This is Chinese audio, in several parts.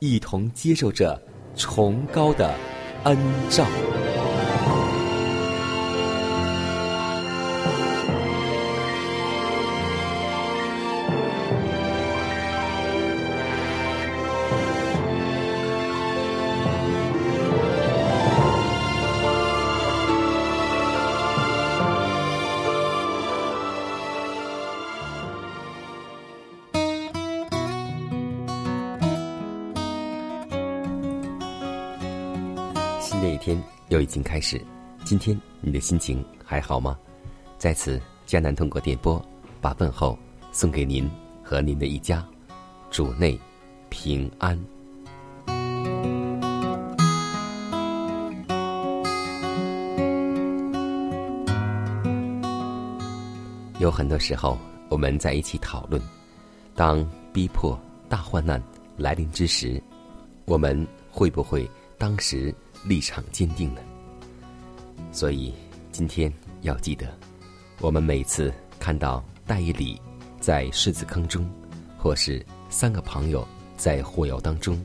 一同接受着崇高的恩照。已经开始，今天你的心情还好吗？在此，迦南通过电波把问候送给您和您的一家，主内平安。有很多时候，我们在一起讨论，当逼迫、大患难来临之时，我们会不会当时立场坚定呢？所以今天要记得，我们每次看到戴以礼在狮子坑中，或是三个朋友在火窑当中，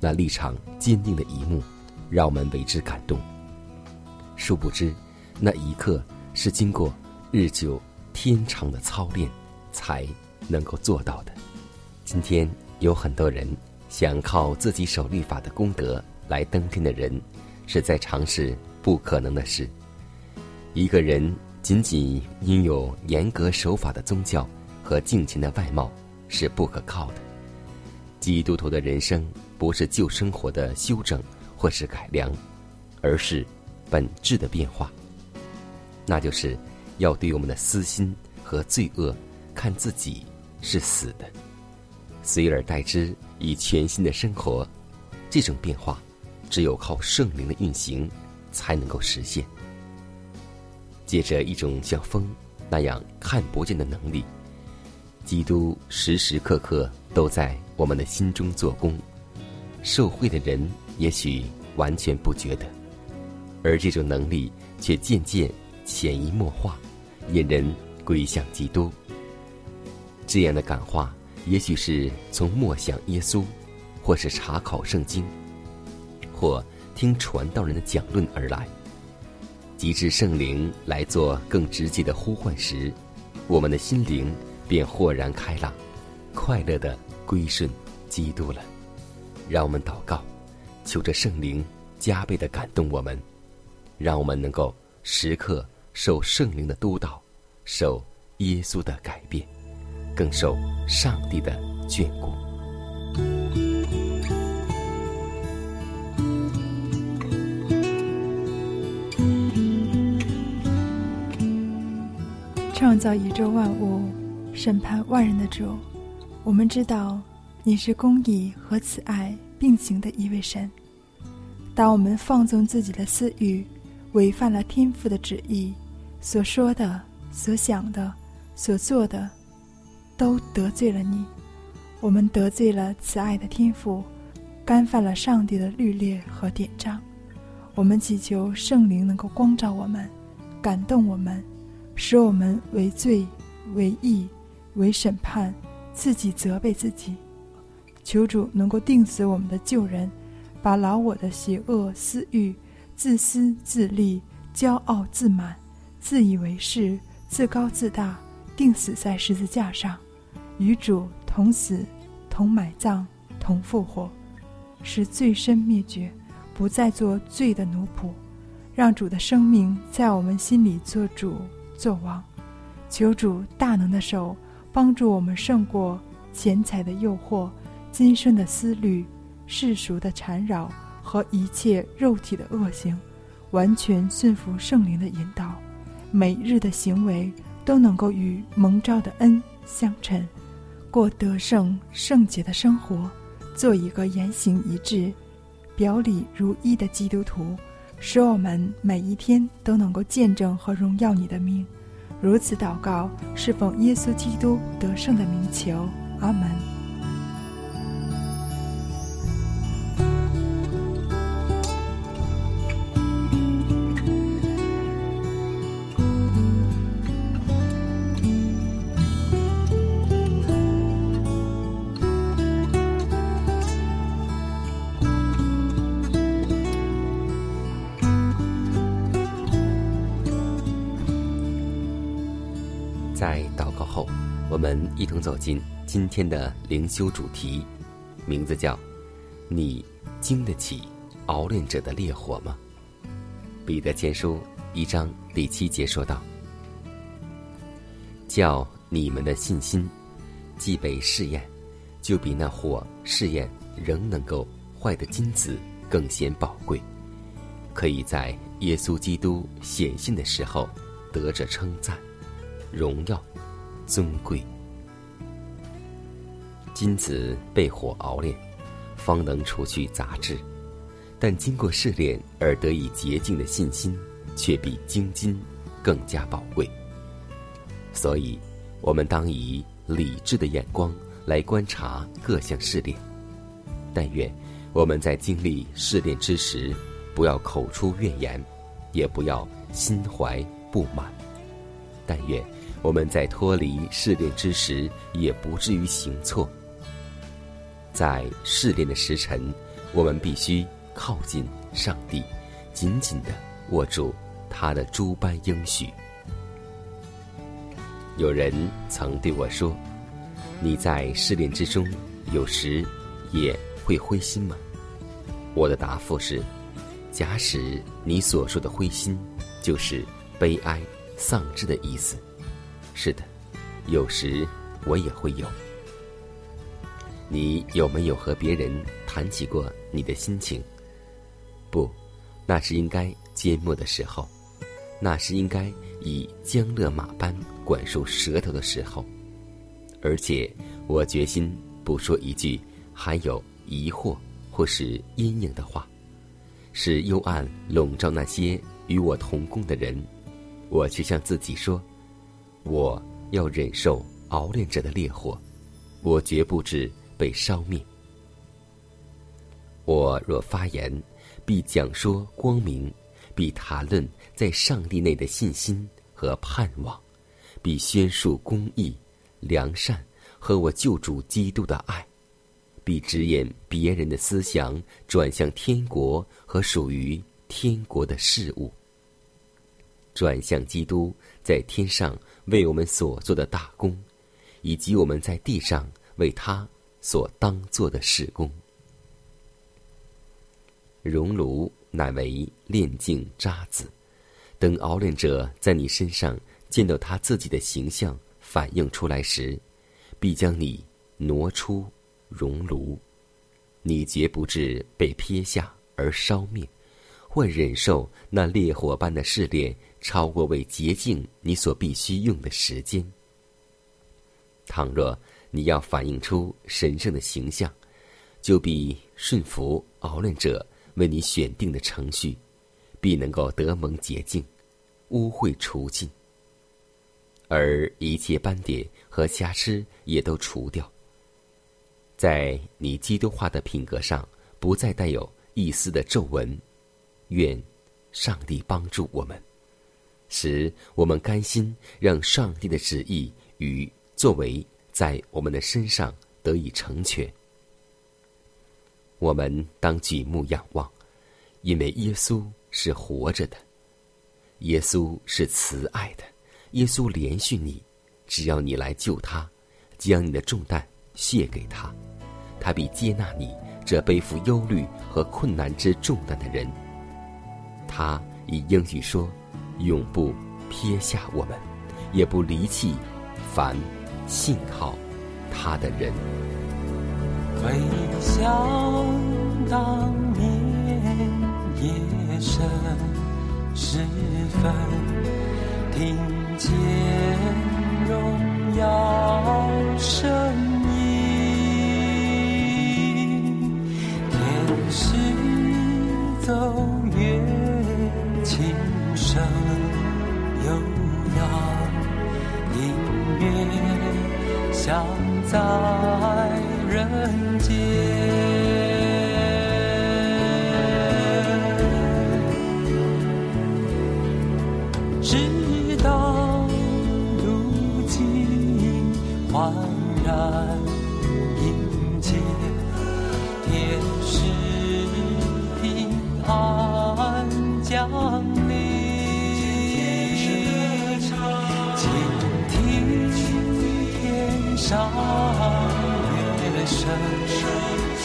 那立场坚定的一幕，让我们为之感动。殊不知，那一刻是经过日久天长的操练才能够做到的。今天有很多人想靠自己守律法的功德来登天的人，是在尝试不可能的事。一个人仅仅因有严格守法的宗教和敬虔的外貌是不可靠的。基督徒的人生不是旧生活的修整或是改良，而是本质的变化。那就是要对我们的私心和罪恶看自己是死的，随而代之以全新的生活。这种变化，只有靠圣灵的运行才能够实现。借着一种像风那样看不见的能力，基督时时刻刻都在我们的心中做工。受惠的人也许完全不觉得，而这种能力却渐渐潜移默化，引人归向基督。这样的感化，也许是从默想耶稣，或是查考圣经，或听传道人的讲论而来。及至圣灵来做更直接的呼唤时，我们的心灵便豁然开朗，快乐的归顺基督了。让我们祷告，求着圣灵加倍的感动我们，让我们能够时刻受圣灵的督导，受耶稣的改变，更受上帝的眷顾。创造宇宙万物、审判万人的主，我们知道你是公义和慈爱并行的一位神。当我们放纵自己的私欲，违反了天父的旨意，所说的、所想的、所做的，都得罪了你。我们得罪了慈爱的天父，干犯了上帝的律例和典章。我们祈求圣灵能够光照我们，感动我们。使我们为罪、为义、为审判，自己责备自己。求主能够定死我们的旧人，把老我的邪恶私欲、自私自利骄傲自满、自以为是、自高自大，钉死在十字架上，与主同死、同埋葬、同复活，使罪身灭绝，不再做罪的奴仆，让主的生命在我们心里做主做王。求主大能的手帮助我们胜过钱财的诱惑、今生的思虑、世俗的缠绕和一切肉体的恶行。完全顺服圣灵的引导，每日的行为都能够与蒙召的恩相称，过得胜圣洁的生活，做一个言行一致、表里如一的基督徒，使我们每一天都能够见证和荣耀你的名。如此祷告，是奉耶稣基督得胜的名求，阿门。在祷告后我们一同走进今天的灵修主题，名字叫“你经得起熬炼者的烈火吗？”彼得前书一章第七节说道：“叫你们的信心既被试验，就比那火试验仍能够坏的金子更显宝贵，可以在耶稣基督显现的时候得着称赞、荣耀。”尊贵，金子被火熬炼，方能除去杂质；但经过试炼而得以洁净的信心，却比精金更加宝贵。所以，我们当以理智的眼光来观察各项试炼。但愿我们在经历试炼之时，不要口出怨言，也不要心怀不满。但愿。我们在脱离试炼之时，也不至于行错。在试炼的时辰，我们必须靠近上帝，紧紧的握住他的诸般应许。有人曾对我说：“你在试炼之中，有时也会灰心吗？”我的答复是：假使你所说的灰心，就是悲哀、丧志的意思。是的，有时我也会有。你有没有和别人谈起过你的心情？不，那是应该缄默的时候，那是应该以江勒马般管束舌头的时候。而且，我决心不说一句含有疑惑或是阴影的话，使幽暗笼罩那些与我同工的人。我却向自己说。我要忍受熬炼者的烈火，我绝不至被烧灭。我若发言，必讲说光明，必谈论在上帝内的信心和盼望，必宣述公义、良善和我救主基督的爱，必指引别人的思想转向天国和属于天国的事物，转向基督在天上。为我们所做的大功，以及我们在地上为他所当做的事功。熔炉乃为炼净渣子，等熬炼者在你身上见到他自己的形象反映出来时，必将你挪出熔炉，你绝不至被撇下而烧灭，或忍受那烈火般的试炼。超过为洁净你所必须用的时间。倘若你要反映出神圣的形象，就必顺服熬炼者为你选定的程序，必能够得蒙洁净，污秽除尽，而一切斑点和瑕疵也都除掉，在你基督化的品格上不再带有一丝的皱纹。愿上帝帮助我们。使我们甘心让上帝的旨意与作为在我们的身上得以成全。我们当举目仰望，因为耶稣是活着的。耶稣是慈爱的，耶稣怜恤你，只要你来救他，将你的重担卸给他，他必接纳你这背负忧虑和困难之重担的人。他以应许说，永不撇下我们，也不离弃凡信靠他的人。回想当年夜深时分，听见荣耀声声悠扬，音乐响在人间。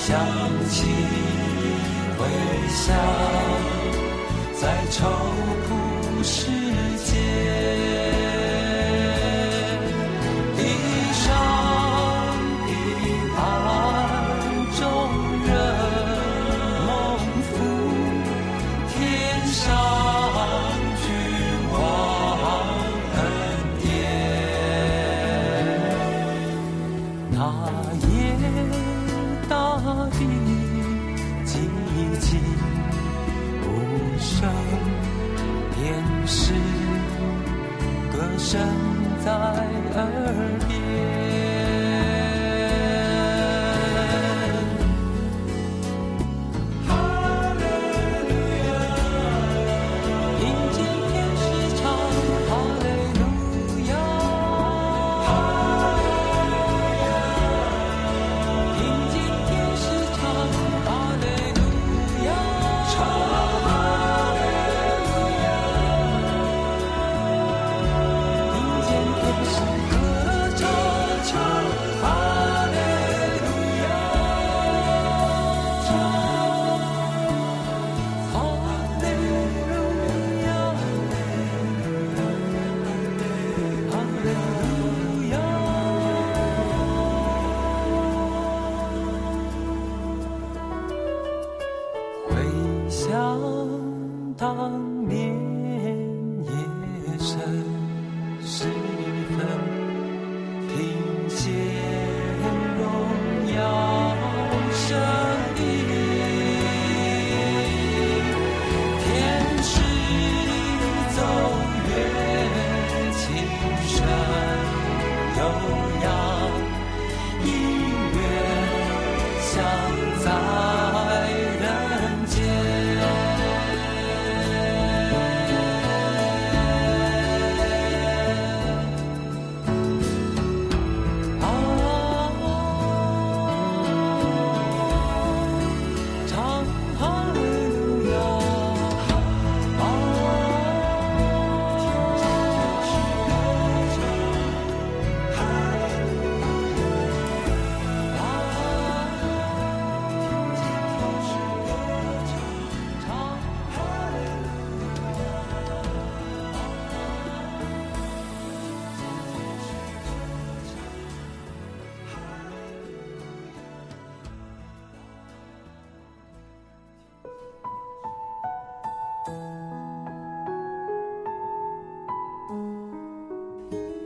响起，回响在愁苦世界。地上的爱众人梦赴，天上歌声在耳边。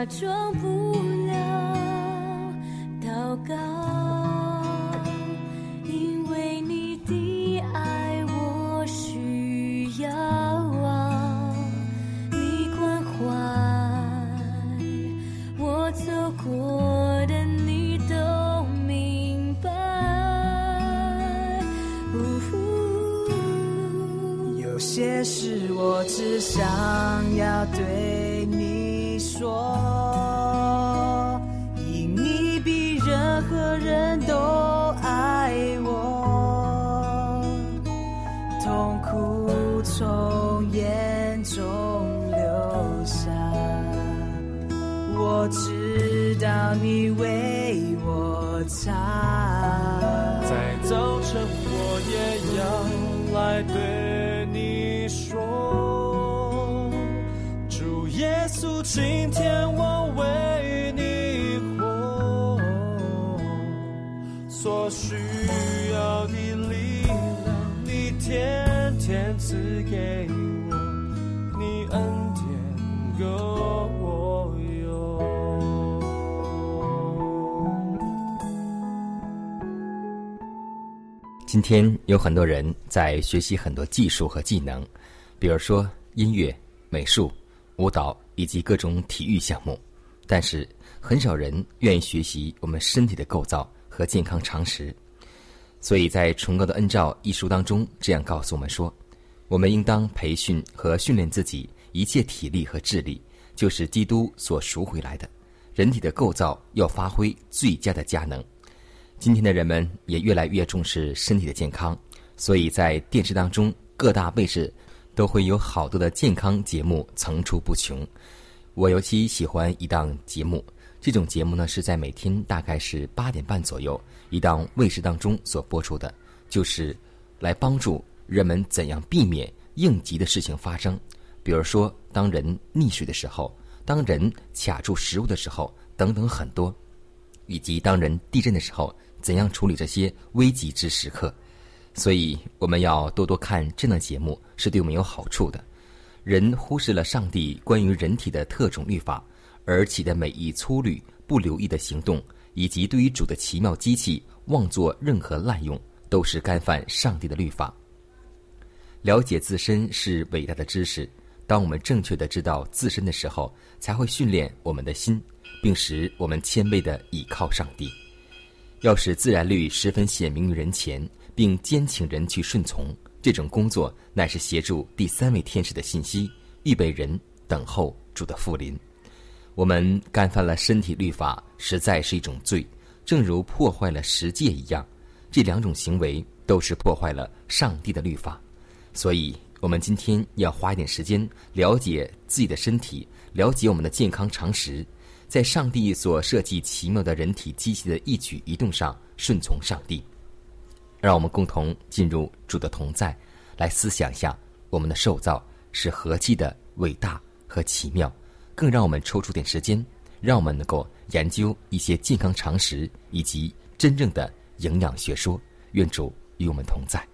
假装不我知道你为我擦。在早晨，我也要来对你说，主耶稣，今天天有很多人在学习很多技术和技能，比如说音乐、美术、舞蹈以及各种体育项目，但是很少人愿意学习我们身体的构造和健康常识。所以在《崇高的恩照》一书当中，这样告诉我们说：我们应当培训和训练自己一切体力和智力，就是基督所赎回来的。人体的构造要发挥最佳的佳能。今天的人们也越来越重视身体的健康，所以在电视当中，各大卫视都会有好多的健康节目层出不穷。我尤其喜欢一档节目，这种节目呢是在每天大概是八点半左右，一档卫视当中所播出的，就是来帮助人们怎样避免应急的事情发生，比如说当人溺水的时候，当人卡住食物的时候，等等很多，以及当人地震的时候。怎样处理这些危急之时刻？所以我们要多多看这样的节目，是对我们有好处的。人忽视了上帝关于人体的特种律法，而起的每一粗律、不留意的行动，以及对于主的奇妙机器妄作任何滥用，都是干犯上帝的律法。了解自身是伟大的知识。当我们正确的知道自身的时候，才会训练我们的心，并使我们谦卑的倚靠上帝。要使自然律十分显明于人前，并坚请人去顺从，这种工作乃是协助第三位天使的信息，预备人等候主的复临。我们干犯了身体律法，实在是一种罪，正如破坏了十诫一样。这两种行为都是破坏了上帝的律法，所以我们今天要花一点时间了解自己的身体，了解我们的健康常识。在上帝所设计奇妙的人体机器的一举一动上顺从上帝，让我们共同进入主的同在，来思想一下我们的受造是何其的伟大和奇妙。更让我们抽出点时间，让我们能够研究一些健康常识以及真正的营养学说。愿主与我们同在。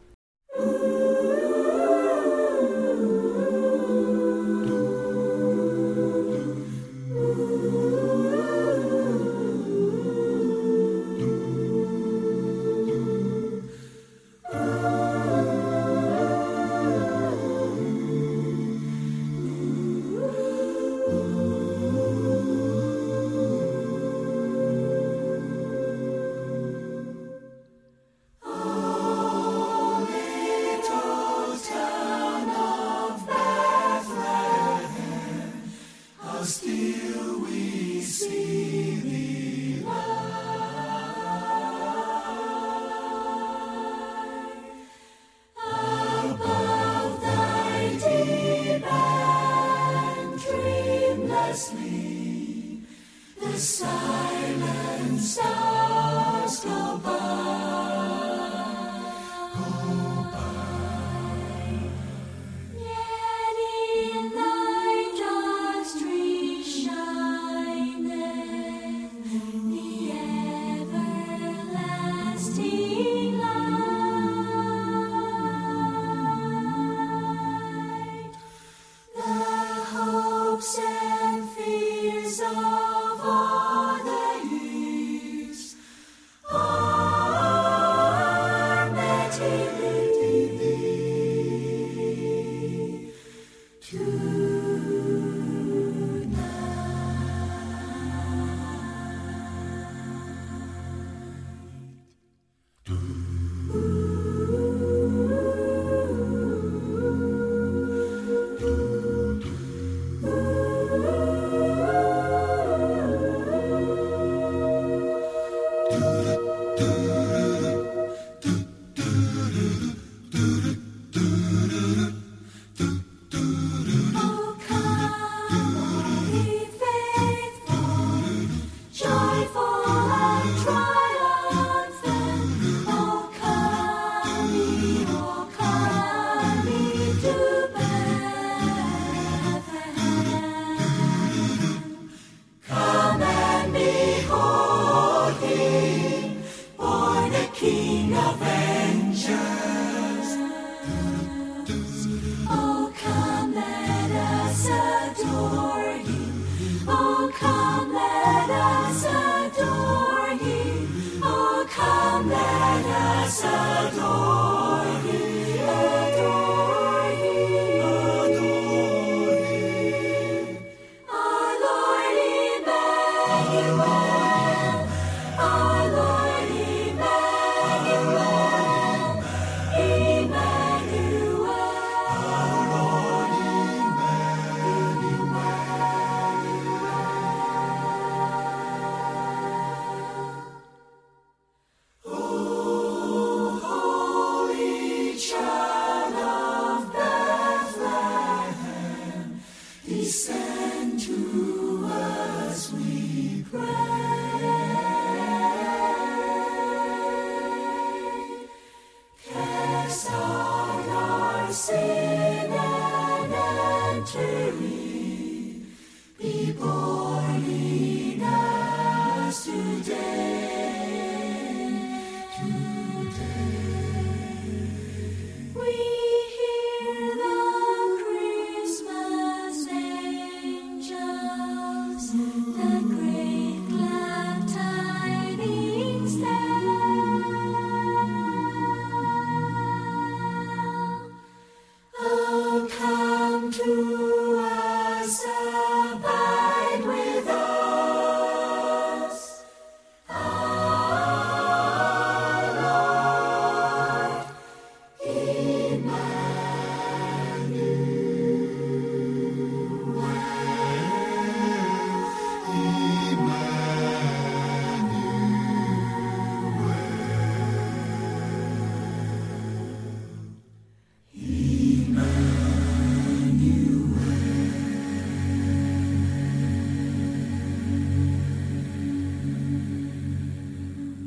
Adore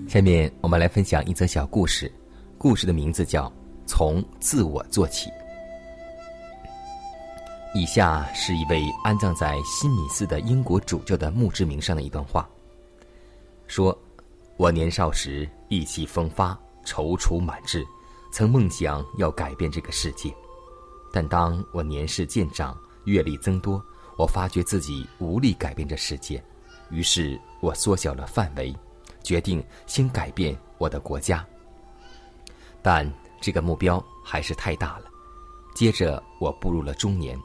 下面我们来分享一则小故事，故事的名字叫《从自我做起》。以下是一位安葬在新米寺的英国主教的墓志铭上的一段话：说，我年少时意气风发，踌躇满志，曾梦想要改变这个世界。但当我年事渐长，阅历增多，我发觉自己无力改变这世界，于是我缩小了范围，决定先改变我的国家。但这个目标还是太大了。接着，我步入了中年，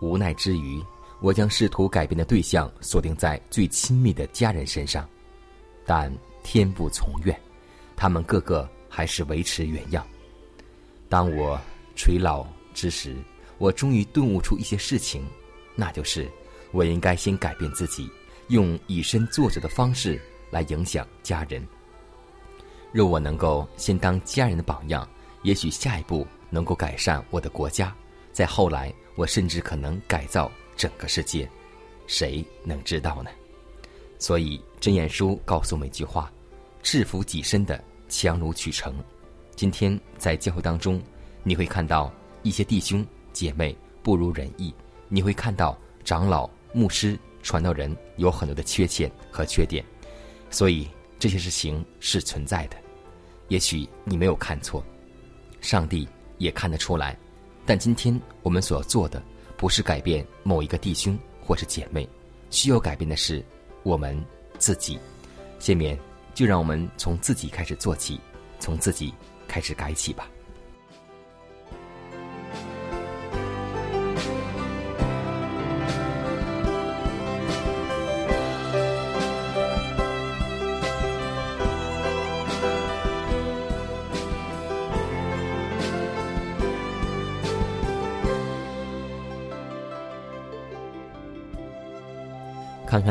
无奈之余，我将试图改变的对象锁定在最亲密的家人身上，但天不从愿，他们个个还是维持原样。当我垂老之时，我终于顿悟出一些事情，那就是我应该先改变自己，用以身作则的方式来影响家人。若我能够先当家人的榜样，也许下一步能够改善我的国家，再后来，我甚至可能改造整个世界。谁能知道呢？所以真言书告诉我们一句话：制服己身的强如取成。今天在教会当中，你会看到一些弟兄姐妹不如人意，你会看到长老、牧师、传道人有很多的缺陷和缺点，所以这些事情是存在的。也许你没有看错，上帝也看得出来。但今天我们所要做的，不是改变某一个弟兄或者姐妹，需要改变的是我们自己。下面就让我们从自己开始做起，从自己开始改起吧。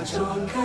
欢喜。